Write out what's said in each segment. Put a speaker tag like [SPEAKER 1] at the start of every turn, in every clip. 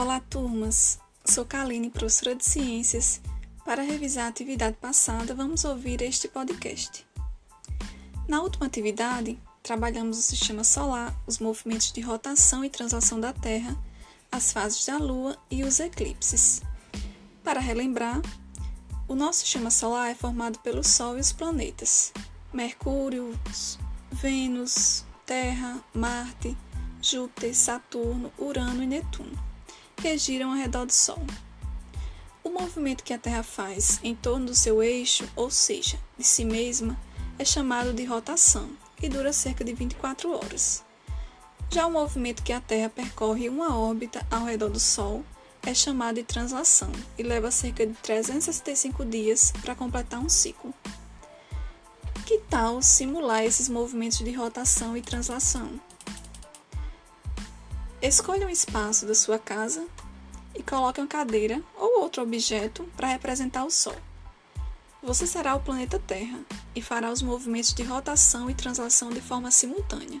[SPEAKER 1] Olá, turmas! Sou Kaline, professora de Ciências. Para revisar a atividade passada, vamos ouvir este podcast. Na última atividade, trabalhamos o sistema solar, os movimentos de rotação e translação da Terra, as fases da Lua e os eclipses. Para relembrar, o nosso sistema solar é formado pelo Sol e os planetas: Mercúrio, Vênus, Terra, Marte, Júpiter, Saturno, Urano e Netuno, que giram ao redor do Sol. O movimento que a Terra faz em torno do seu eixo, ou seja, de si mesma, é chamado de rotação e dura cerca de 24 horas. Já o movimento que a Terra percorre uma órbita ao redor do Sol é chamado de translação e leva cerca de 365 dias para completar um ciclo. Que tal simular esses movimentos de rotação e translação? Escolha um espaço da sua casa e coloque uma cadeira ou outro objeto para representar o Sol. Você será o planeta Terra e fará os movimentos de rotação e translação de forma simultânea.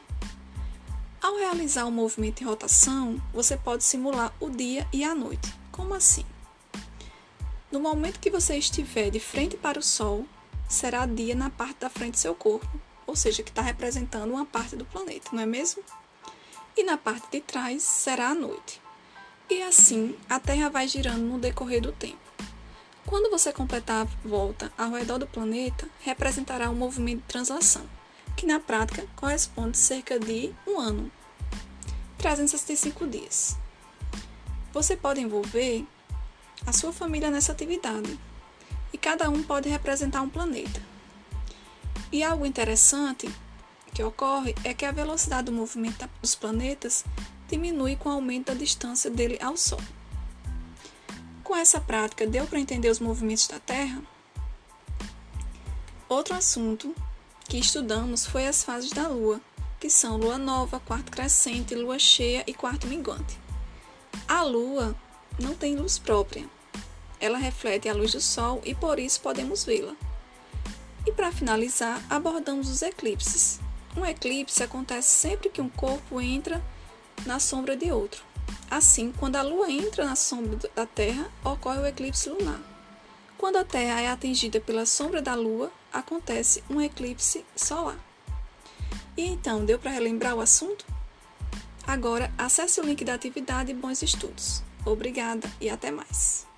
[SPEAKER 1] Ao realizar o movimento de rotação, você pode simular o dia e a noite. Como assim? No momento que você estiver de frente para o Sol, será dia na parte da frente do seu corpo, ou seja, que está representando uma parte do planeta, não é mesmo? E na parte de trás será a noite. E assim a Terra vai girando no decorrer do tempo. Quando você completar a volta ao redor do planeta, representará um movimento de translação, que na prática corresponde cerca de um ano, 365 dias. Você pode envolver a sua família nessa atividade e cada um pode representar um planeta. E algo interessante que ocorre é que a velocidade do movimento dos planetas diminui com o aumento da distância dele ao Sol. Com essa prática, deu para entender os movimentos da Terra? Outro assunto que estudamos foi as fases da Lua, que são lua nova, quarto crescente, lua cheia e quarto minguante. A Lua não tem luz própria. Ela reflete a luz do Sol e por isso podemos vê-la. E para finalizar, abordamos os eclipses, um eclipse acontece sempre que um corpo entra na sombra de outro. Assim, quando a Lua entra na sombra da Terra, ocorre o eclipse lunar. Quando a Terra é atingida pela sombra da Lua, acontece um eclipse solar. E então, deu para relembrar o assunto? Agora, acesse o link da atividade e bons estudos. Obrigada e até mais.